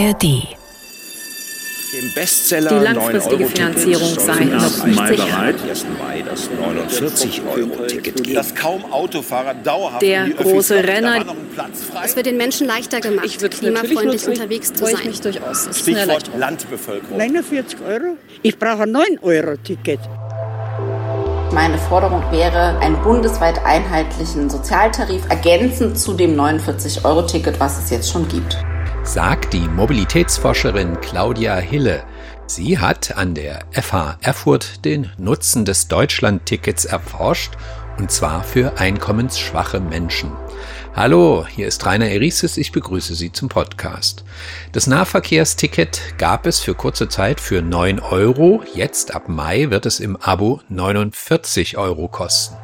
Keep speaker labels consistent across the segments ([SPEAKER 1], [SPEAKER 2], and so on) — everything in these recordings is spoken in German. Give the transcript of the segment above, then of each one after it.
[SPEAKER 1] ARD.
[SPEAKER 2] Dem Bestseller
[SPEAKER 3] Die langfristige Finanzierung sei noch nicht sicher.
[SPEAKER 2] bereit. 1. Mai das 49-Euro-Ticket geben.
[SPEAKER 4] dass kaum Autofahrer dauerhaft
[SPEAKER 3] Der große. Renner.
[SPEAKER 5] Es wird den Menschen leichter gemacht,
[SPEAKER 3] Ich
[SPEAKER 5] klimafreundlich unterwegs zu sein.
[SPEAKER 3] mich durchaus. Das
[SPEAKER 4] Stichwort. Landbevölkerung.
[SPEAKER 6] 49 Euro? Ich brauche ein 9-Euro-Ticket.
[SPEAKER 7] Meine Forderung wäre, einen bundesweit einheitlichen Sozialtarif ergänzend zu dem 49-Euro-Ticket, was es jetzt schon gibt.
[SPEAKER 8] Sagt die Mobilitätsforscherin Claudia Hille. Sie hat an der FH Erfurt den Nutzen des Deutschlandtickets erforscht, und zwar für einkommensschwache Menschen. Hallo, hier ist Rainer Erises, ich begrüße Sie zum Podcast. Das Nahverkehrsticket gab es für kurze Zeit für 9 Euro, jetzt ab Mai wird es im Abo 49 Euro kosten.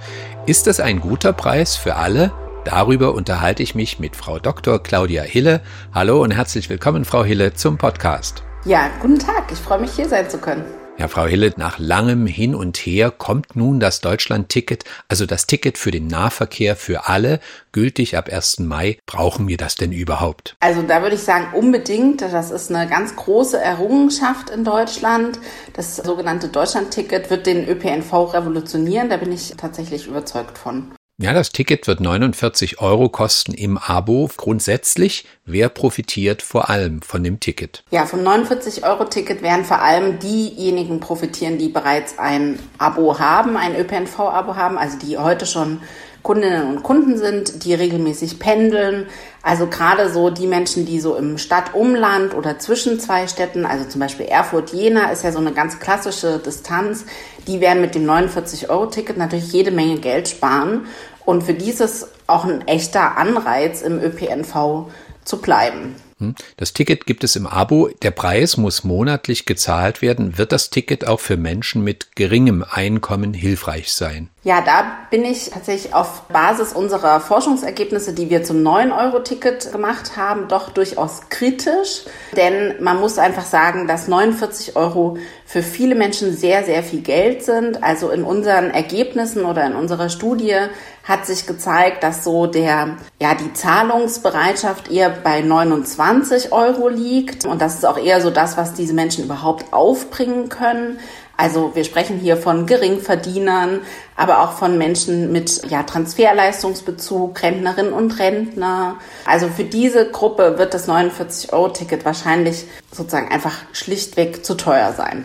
[SPEAKER 8] Ist das ein guter Preis für alle? Darüber unterhalte ich mich mit Frau Dr. Claudia Hille. Hallo und herzlich willkommen, Frau Hille, zum Podcast.
[SPEAKER 7] Ja, guten Tag, ich freue mich hier sein zu können.
[SPEAKER 8] Ja, Frau Hille, nach langem Hin und Her kommt nun das Deutschland-Ticket, also das Ticket für den Nahverkehr für alle, gültig ab 1. Mai. Brauchen wir das denn überhaupt?
[SPEAKER 7] Also da würde ich sagen, unbedingt. Das ist eine ganz große Errungenschaft in Deutschland. Das sogenannte Deutschland-Ticket wird den ÖPNV revolutionieren. Da bin ich tatsächlich überzeugt von.
[SPEAKER 8] Ja, das Ticket wird 49 Euro kosten im Abo. Grundsätzlich, wer profitiert vor allem von dem Ticket?
[SPEAKER 7] Ja, vom 49-Euro-Ticket werden vor allem diejenigen profitieren, die bereits ein Abo haben, ein ÖPNV-Abo haben, also die heute schon Kundinnen und Kunden sind, die regelmäßig pendeln. Also gerade so die Menschen, die so im Stadtumland oder zwischen zwei Städten, also zum Beispiel Erfurt-Jena ist ja so eine ganz klassische Distanz, die werden mit dem 49-Euro-Ticket natürlich jede Menge Geld sparen. Und für dieses auch ein echter Anreiz im ÖPNV zu bleiben.
[SPEAKER 8] Hm? Das Ticket gibt es im Abo. Der Preis muss monatlich gezahlt werden. Wird das Ticket auch für Menschen mit geringem Einkommen hilfreich sein?
[SPEAKER 7] Ja, da bin ich tatsächlich auf Basis unserer Forschungsergebnisse, die wir zum 9-Euro-Ticket gemacht haben, doch durchaus kritisch. Denn man muss einfach sagen, dass 49 Euro für viele Menschen sehr, sehr viel Geld sind. Also in unseren Ergebnissen oder in unserer Studie hat sich gezeigt, dass so der, ja, die Zahlungsbereitschaft eher bei 29 Euro liegt. Und das ist auch eher so das, was diese Menschen überhaupt aufbringen können. Also wir sprechen hier von Geringverdienern, aber auch von Menschen mit ja, Transferleistungsbezug, Rentnerinnen und Rentner. Also für diese Gruppe wird das 49-Euro-Ticket wahrscheinlich sozusagen einfach schlichtweg zu teuer sein.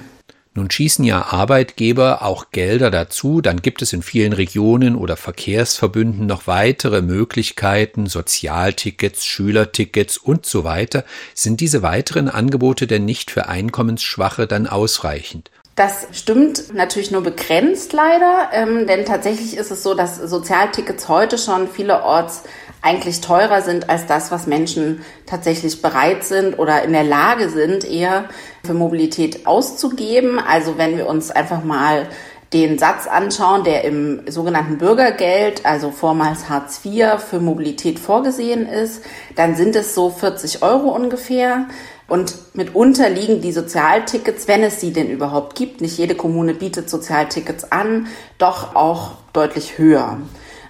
[SPEAKER 8] Nun schießen ja Arbeitgeber auch Gelder dazu, dann gibt es in vielen Regionen oder Verkehrsverbünden noch weitere Möglichkeiten, Sozialtickets, Schülertickets und so weiter. Sind diese weiteren Angebote denn nicht für Einkommensschwache dann ausreichend?
[SPEAKER 7] Das stimmt natürlich nur begrenzt leider, ähm, denn tatsächlich ist es so, dass Sozialtickets heute schon vielerorts eigentlich teurer sind als das, was Menschen tatsächlich bereit sind oder in der Lage sind, eher für Mobilität auszugeben. Also wenn wir uns einfach mal den Satz anschauen, der im sogenannten Bürgergeld, also vormals Hartz IV, für Mobilität vorgesehen ist, dann sind es so 40 Euro ungefähr. Und mitunter liegen die Sozialtickets, wenn es sie denn überhaupt gibt, nicht jede Kommune bietet Sozialtickets an, doch auch deutlich höher.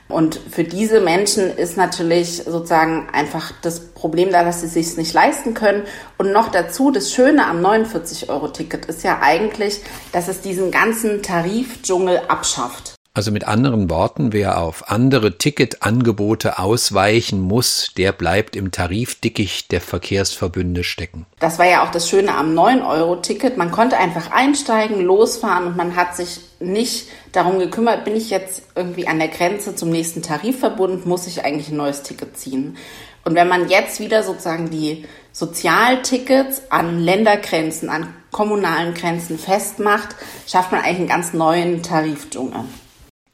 [SPEAKER 7] Und für diese Menschen ist natürlich sozusagen einfach das Problem da, dass sie es nicht leisten können. Und noch dazu, das Schöne am 49-Euro-Ticket ist ja eigentlich, dass es diesen ganzen Tarifdschungel abschafft.
[SPEAKER 8] Also mit anderen Worten, wer auf andere Ticketangebote ausweichen muss, der bleibt im Tarifdickicht der Verkehrsverbünde stecken.
[SPEAKER 7] Das war ja auch das Schöne am 9-Euro-Ticket. Man konnte einfach einsteigen, losfahren und man hat sich nicht darum gekümmert, bin ich jetzt irgendwie an der Grenze zum nächsten Tarifverbund, muss ich eigentlich ein neues Ticket ziehen. Und wenn man jetzt wieder sozusagen die Sozialtickets an Ländergrenzen, an kommunalen Grenzen festmacht, schafft man eigentlich einen ganz neuen Tarifdschungel.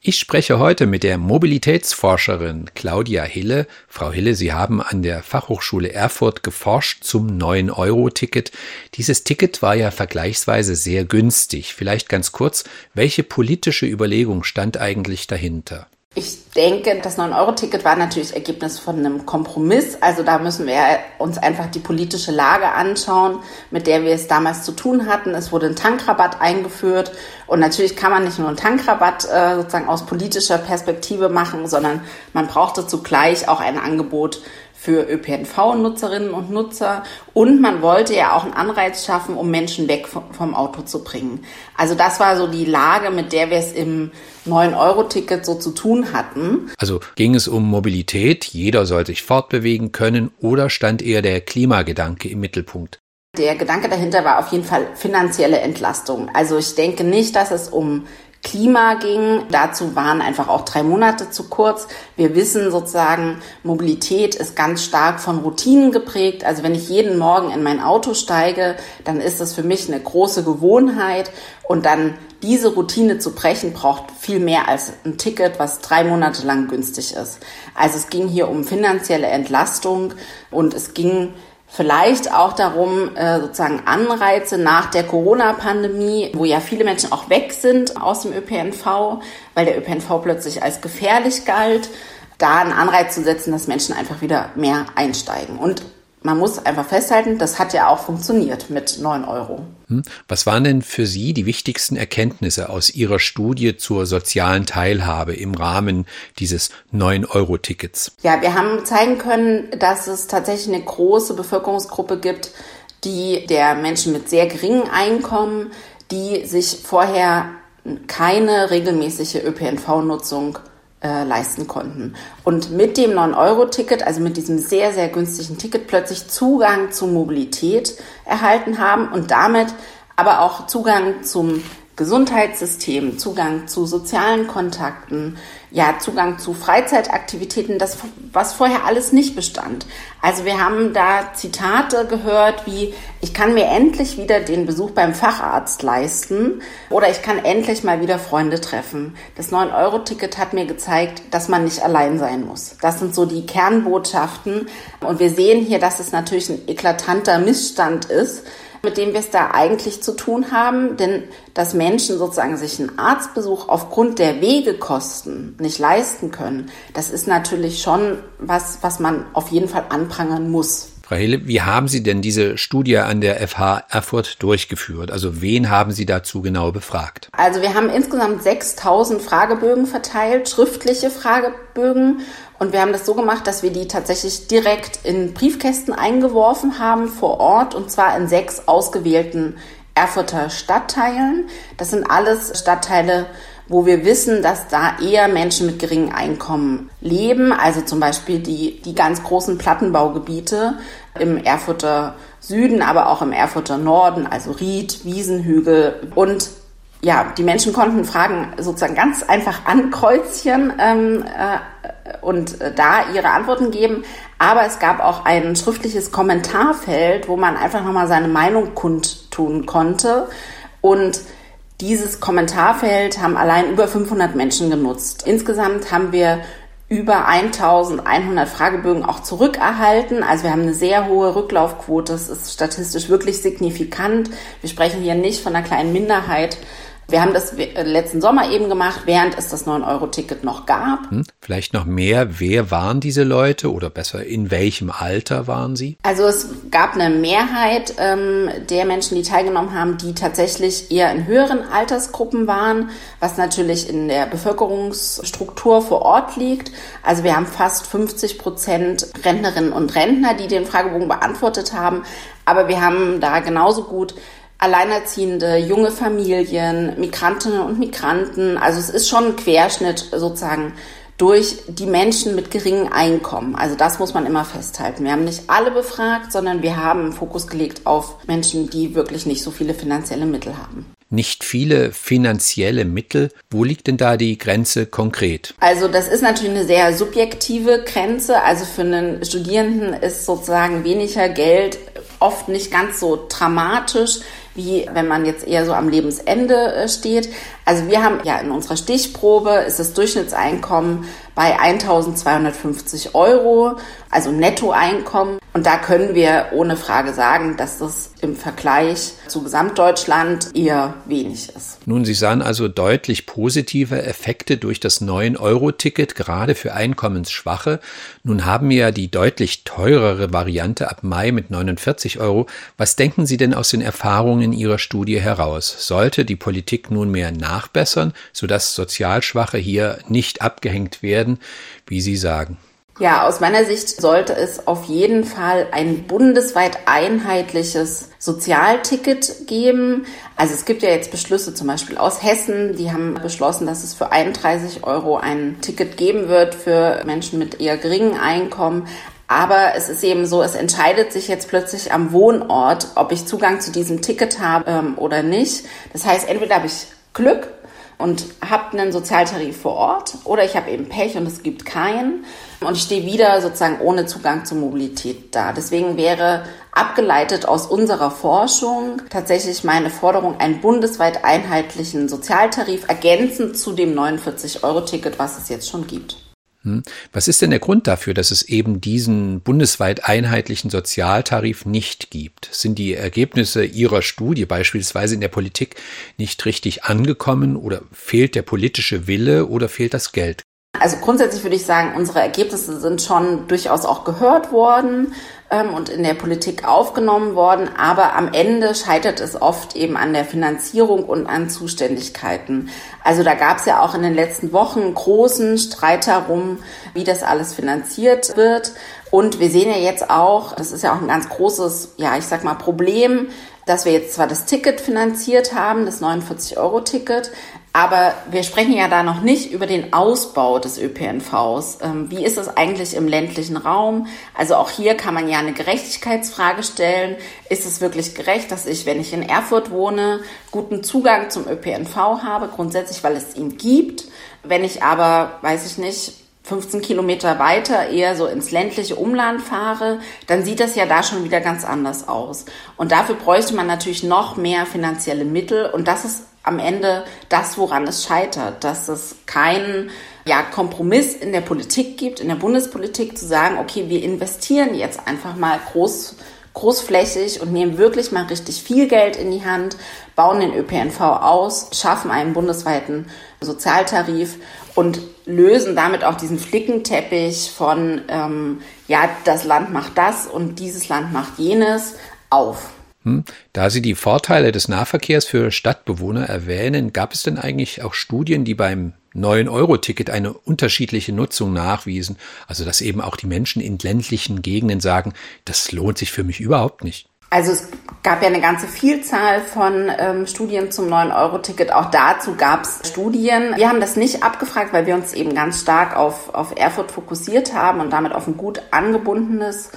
[SPEAKER 8] Ich spreche heute mit der Mobilitätsforscherin Claudia Hille. Frau Hille, Sie haben an der Fachhochschule Erfurt geforscht zum 9-Euro-Ticket. Dieses Ticket war ja vergleichsweise sehr günstig. Vielleicht ganz kurz, welche politische Überlegung stand eigentlich dahinter?
[SPEAKER 7] Ich denke, das 9-Euro-Ticket war natürlich Ergebnis von einem Kompromiss. Also da müssen wir uns einfach die politische Lage anschauen, mit der wir es damals zu tun hatten. Es wurde ein Tankrabatt eingeführt. Und natürlich kann man nicht nur einen Tankrabatt äh, sozusagen aus politischer Perspektive machen, sondern man brauchte zugleich auch ein Angebot für ÖPNV-Nutzerinnen und Nutzer und man wollte ja auch einen Anreiz schaffen, um Menschen weg vom Auto zu bringen. Also das war so die Lage, mit der wir es im 9-Euro-Ticket so zu tun hatten.
[SPEAKER 8] Also ging es um Mobilität, jeder soll sich fortbewegen können oder stand eher der Klimagedanke im Mittelpunkt?
[SPEAKER 7] Der Gedanke dahinter war auf jeden Fall finanzielle Entlastung. Also ich denke nicht, dass es um Klima ging. Dazu waren einfach auch drei Monate zu kurz. Wir wissen sozusagen, Mobilität ist ganz stark von Routinen geprägt. Also wenn ich jeden Morgen in mein Auto steige, dann ist das für mich eine große Gewohnheit. Und dann diese Routine zu brechen, braucht viel mehr als ein Ticket, was drei Monate lang günstig ist. Also es ging hier um finanzielle Entlastung und es ging Vielleicht auch darum, äh, sozusagen Anreize nach der Corona-Pandemie, wo ja viele Menschen auch weg sind aus dem ÖPNV, weil der ÖPNV plötzlich als gefährlich galt, da einen Anreiz zu setzen, dass Menschen einfach wieder mehr einsteigen. Und man muss einfach festhalten, das hat ja auch funktioniert mit 9 Euro.
[SPEAKER 8] Hm? Was waren denn für Sie die wichtigsten Erkenntnisse aus Ihrer Studie zur sozialen Teilhabe im Rahmen dieses 9-Euro-Tickets?
[SPEAKER 7] Ja, wir haben zeigen können, dass es tatsächlich eine große Bevölkerungsgruppe gibt, die der Menschen mit sehr geringen Einkommen, die sich vorher keine regelmäßige ÖPNV-Nutzung äh, leisten konnten. Und mit dem 9-Euro-Ticket, also mit diesem sehr, sehr günstigen Ticket, plötzlich Zugang zu Mobilität erhalten haben und damit aber auch Zugang zum Gesundheitssystem, Zugang zu sozialen Kontakten, ja, Zugang zu Freizeitaktivitäten, das, was vorher alles nicht bestand. Also wir haben da Zitate gehört wie, ich kann mir endlich wieder den Besuch beim Facharzt leisten oder ich kann endlich mal wieder Freunde treffen. Das 9-Euro-Ticket hat mir gezeigt, dass man nicht allein sein muss. Das sind so die Kernbotschaften. Und wir sehen hier, dass es natürlich ein eklatanter Missstand ist, mit dem wir es da eigentlich zu tun haben. Denn dass Menschen sozusagen sich einen Arztbesuch aufgrund der Wegekosten nicht leisten können, das ist natürlich schon was, was man auf jeden Fall anprangern muss.
[SPEAKER 8] Frau Hele, wie haben Sie denn diese Studie an der FH Erfurt durchgeführt? Also wen haben Sie dazu genau befragt?
[SPEAKER 7] Also wir haben insgesamt 6000 Fragebögen verteilt, schriftliche Fragebögen. Und wir haben das so gemacht, dass wir die tatsächlich direkt in Briefkästen eingeworfen haben vor Ort und zwar in sechs ausgewählten Erfurter Stadtteilen. Das sind alles Stadtteile, wo wir wissen, dass da eher Menschen mit geringem Einkommen leben. Also zum Beispiel die, die ganz großen Plattenbaugebiete im Erfurter Süden, aber auch im Erfurter Norden, also Ried, Wiesenhügel. Und ja, die Menschen konnten Fragen sozusagen ganz einfach ankreuzieren ähm, äh, und äh, da ihre Antworten geben. Aber es gab auch ein schriftliches Kommentarfeld, wo man einfach nochmal seine Meinung kundtun konnte. Und dieses Kommentarfeld haben allein über 500 Menschen genutzt. Insgesamt haben wir über 1100 Fragebögen auch zurückerhalten. Also wir haben eine sehr hohe Rücklaufquote. Das ist statistisch wirklich signifikant. Wir sprechen hier nicht von einer kleinen Minderheit, wir haben das letzten Sommer eben gemacht, während es das 9-Euro-Ticket noch gab. Hm,
[SPEAKER 8] vielleicht noch mehr. Wer waren diese Leute oder besser, in welchem Alter waren sie?
[SPEAKER 7] Also es gab eine Mehrheit ähm, der Menschen, die teilgenommen haben, die tatsächlich eher in höheren Altersgruppen waren, was natürlich in der Bevölkerungsstruktur vor Ort liegt. Also wir haben fast 50 Prozent Rentnerinnen und Rentner, die den Fragebogen beantwortet haben. Aber wir haben da genauso gut Alleinerziehende, junge Familien, Migrantinnen und Migranten. Also es ist schon ein Querschnitt sozusagen durch die Menschen mit geringem Einkommen. Also das muss man immer festhalten. Wir haben nicht alle befragt, sondern wir haben einen Fokus gelegt auf Menschen, die wirklich nicht so viele finanzielle Mittel haben.
[SPEAKER 8] Nicht viele finanzielle Mittel. Wo liegt denn da die Grenze konkret?
[SPEAKER 7] Also das ist natürlich eine sehr subjektive Grenze. Also für einen Studierenden ist sozusagen weniger Geld oft nicht ganz so dramatisch wie wenn man jetzt eher so am Lebensende äh, steht. Also wir haben ja in unserer Stichprobe ist das Durchschnittseinkommen bei 1250 Euro, also Nettoeinkommen. Und da können wir ohne Frage sagen, dass das im Vergleich zu Gesamtdeutschland eher wenig ist.
[SPEAKER 8] Nun, Sie sahen also deutlich positive Effekte durch das 9-Euro-Ticket, gerade für Einkommensschwache. Nun haben wir ja die deutlich teurere Variante ab Mai mit 49 Euro. Was denken Sie denn aus den Erfahrungen Ihrer Studie heraus? Sollte die Politik nunmehr nachbessern, sodass Sozialschwache hier nicht abgehängt werden, wie Sie sagen?
[SPEAKER 7] Ja, aus meiner Sicht sollte es auf jeden Fall ein bundesweit einheitliches Sozialticket geben. Also es gibt ja jetzt Beschlüsse zum Beispiel aus Hessen, die haben beschlossen, dass es für 31 Euro ein Ticket geben wird für Menschen mit eher geringen Einkommen. Aber es ist eben so, es entscheidet sich jetzt plötzlich am Wohnort, ob ich Zugang zu diesem Ticket habe ähm, oder nicht. Das heißt, entweder habe ich Glück und habe einen Sozialtarif vor Ort oder ich habe eben Pech und es gibt keinen und ich stehe wieder sozusagen ohne Zugang zur Mobilität da. Deswegen wäre abgeleitet aus unserer Forschung tatsächlich meine Forderung, einen bundesweit einheitlichen Sozialtarif ergänzend zu dem 49-Euro-Ticket, was es jetzt schon gibt.
[SPEAKER 8] Hm. Was ist denn der Grund dafür, dass es eben diesen bundesweit einheitlichen Sozialtarif nicht gibt? Sind die Ergebnisse Ihrer Studie beispielsweise in der Politik nicht richtig angekommen oder fehlt der politische Wille oder fehlt das Geld?
[SPEAKER 7] Also grundsätzlich würde ich sagen, unsere Ergebnisse sind schon durchaus auch gehört worden ähm, und in der Politik aufgenommen worden, aber am Ende scheitert es oft eben an der Finanzierung und an Zuständigkeiten. Also da gab es ja auch in den letzten Wochen großen Streit darum, wie das alles finanziert wird. Und wir sehen ja jetzt auch, das ist ja auch ein ganz großes, ja, ich sag mal, Problem, dass wir jetzt zwar das Ticket finanziert haben, das 49-Euro-Ticket, aber wir sprechen ja da noch nicht über den Ausbau des ÖPNVs. Ähm, wie ist es eigentlich im ländlichen Raum? Also auch hier kann man ja eine Gerechtigkeitsfrage stellen. Ist es wirklich gerecht, dass ich, wenn ich in Erfurt wohne, guten Zugang zum ÖPNV habe, grundsätzlich, weil es ihn gibt? Wenn ich aber, weiß ich nicht, 15 Kilometer weiter eher so ins ländliche Umland fahre, dann sieht das ja da schon wieder ganz anders aus. Und dafür bräuchte man natürlich noch mehr finanzielle Mittel. Und das ist am Ende das, woran es scheitert, dass es keinen ja, Kompromiss in der Politik gibt, in der Bundespolitik zu sagen, okay, wir investieren jetzt einfach mal groß, großflächig und nehmen wirklich mal richtig viel Geld in die Hand, bauen den ÖPNV aus, schaffen einen bundesweiten Sozialtarif und lösen damit auch diesen Flickenteppich von, ähm, ja, das Land macht das und dieses Land macht jenes auf.
[SPEAKER 8] Hm? Da Sie die Vorteile des Nahverkehrs für Stadtbewohner erwähnen, gab es denn eigentlich auch Studien, die beim 9-Euro-Ticket eine unterschiedliche Nutzung nachwiesen? Also dass eben auch die Menschen in ländlichen Gegenden sagen, das lohnt sich für mich überhaupt nicht.
[SPEAKER 7] Also es gab ja eine ganze Vielzahl von ähm, Studien zum 9-Euro-Ticket. Auch dazu gab es Studien. Wir haben das nicht abgefragt, weil wir uns eben ganz stark auf, auf Erfurt fokussiert haben und damit auf ein gut angebundenes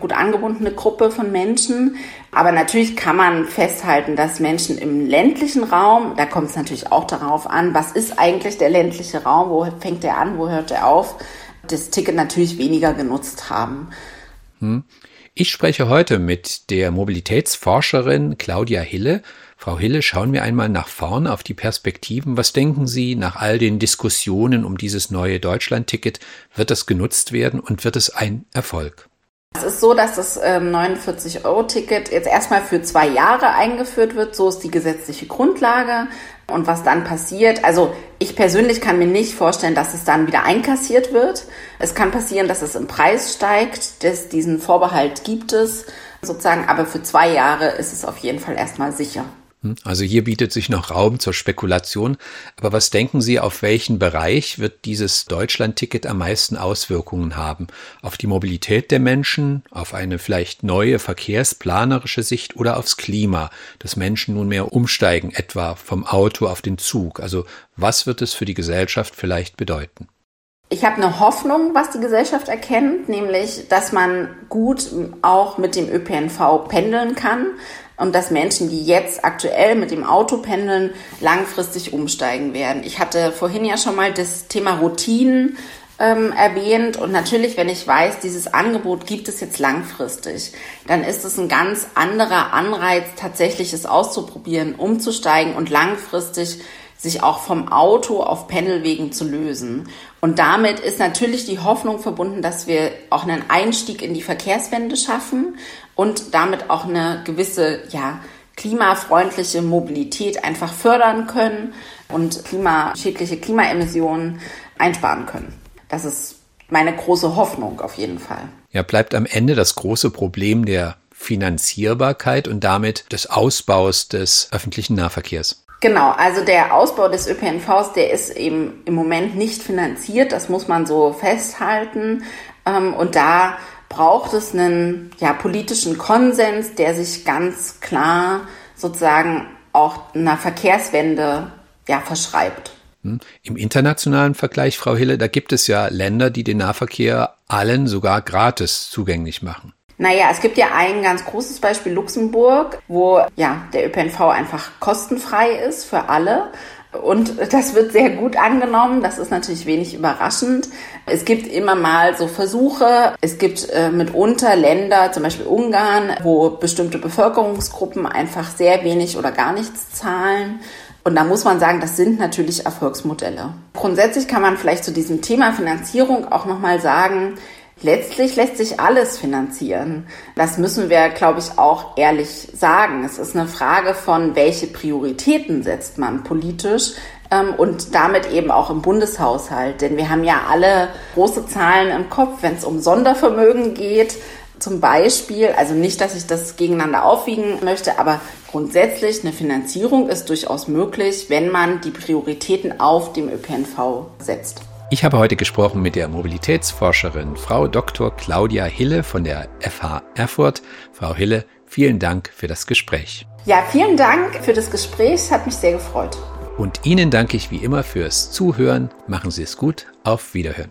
[SPEAKER 7] gut angebundene Gruppe von Menschen. Aber natürlich kann man festhalten, dass Menschen im ländlichen Raum, da kommt es natürlich auch darauf an, was ist eigentlich der ländliche Raum, wo fängt er an, wo hört er auf, das Ticket natürlich weniger genutzt haben.
[SPEAKER 8] Hm. Ich spreche heute mit der Mobilitätsforscherin Claudia Hille. Frau Hille, schauen wir einmal nach vorn auf die Perspektiven. Was denken Sie nach all den Diskussionen um dieses neue Deutschland-Ticket? Wird das genutzt werden und wird es ein Erfolg?
[SPEAKER 7] Es ist so, dass das 49-Euro-Ticket ähm, jetzt erstmal für zwei Jahre eingeführt wird. So ist die gesetzliche Grundlage. Und was dann passiert, also ich persönlich kann mir nicht vorstellen, dass es dann wieder einkassiert wird. Es kann passieren, dass es im Preis steigt. Das, diesen Vorbehalt gibt es sozusagen, aber für zwei Jahre ist es auf jeden Fall erstmal sicher.
[SPEAKER 8] Hm, also hier bietet sich noch Raum zur Spekulation. Aber was denken Sie, auf welchen Bereich wird dieses Deutschland-Ticket am meisten Auswirkungen haben? Auf die Mobilität der Menschen, auf eine vielleicht neue verkehrsplanerische Sicht oder aufs Klima, dass Menschen nunmehr umsteigen, etwa vom Auto auf den Zug? Also was wird es für die Gesellschaft vielleicht bedeuten?
[SPEAKER 7] Ich habe eine Hoffnung, was die Gesellschaft erkennt, nämlich, dass man gut auch mit dem ÖPNV pendeln kann dass Menschen, die jetzt aktuell mit dem Auto pendeln, langfristig umsteigen werden. Ich hatte vorhin ja schon mal das Thema Routinen ähm, erwähnt und natürlich, wenn ich weiß, dieses Angebot gibt es jetzt langfristig, dann ist es ein ganz anderer Anreiz, tatsächlich es auszuprobieren, umzusteigen und langfristig sich auch vom Auto auf Pendelwegen zu lösen. Und damit ist natürlich die Hoffnung verbunden, dass wir auch einen Einstieg in die Verkehrswende schaffen und damit auch eine gewisse, ja, klimafreundliche Mobilität einfach fördern können und klimaschädliche Klimaemissionen einsparen können. Das ist meine große Hoffnung auf jeden Fall.
[SPEAKER 8] Ja, bleibt am Ende das große Problem der Finanzierbarkeit und damit des Ausbaus des öffentlichen Nahverkehrs.
[SPEAKER 7] Genau, also der Ausbau des ÖPNVs, der ist eben im Moment nicht finanziert, das muss man so festhalten. Ähm, und da braucht es einen ja, politischen Konsens, der sich ganz klar sozusagen auch einer Verkehrswende ja, verschreibt.
[SPEAKER 8] Hm. Im internationalen Vergleich, Frau Hille, da gibt es ja Länder, die den Nahverkehr allen sogar gratis zugänglich machen.
[SPEAKER 7] Naja, es gibt ja ein ganz großes Beispiel Luxemburg, wo ja der ÖPNV einfach kostenfrei ist für alle. Und das wird sehr gut angenommen. Das ist natürlich wenig überraschend. Es gibt immer mal so Versuche. Es gibt äh, mitunter Länder, zum Beispiel Ungarn, wo bestimmte Bevölkerungsgruppen einfach sehr wenig oder gar nichts zahlen. Und da muss man sagen, das sind natürlich Erfolgsmodelle. Grundsätzlich kann man vielleicht zu diesem Thema Finanzierung auch nochmal sagen, letztlich lässt sich alles finanzieren. Das müssen wir, glaube ich, auch ehrlich sagen. Es ist eine Frage von, welche Prioritäten setzt man politisch ähm, und damit eben auch im Bundeshaushalt. Denn wir haben ja alle große Zahlen im Kopf, wenn es um Sondervermögen geht. Zum Beispiel, also nicht, dass ich das gegeneinander aufwiegen möchte, aber grundsätzlich eine Finanzierung ist durchaus möglich, wenn man die Prioritäten auf dem ÖPNV setzt.
[SPEAKER 8] Ich habe heute gesprochen mit der Mobilitätsforscherin Frau Dr. Claudia Hille von der FH Erfurt. Frau Hille, vielen Dank für das Gespräch.
[SPEAKER 7] Ja, vielen Dank für das Gespräch. Es hat mich sehr gefreut.
[SPEAKER 8] Und Ihnen danke ich wie immer fürs Zuhören. Machen Sie es gut. Auf Wiederhören.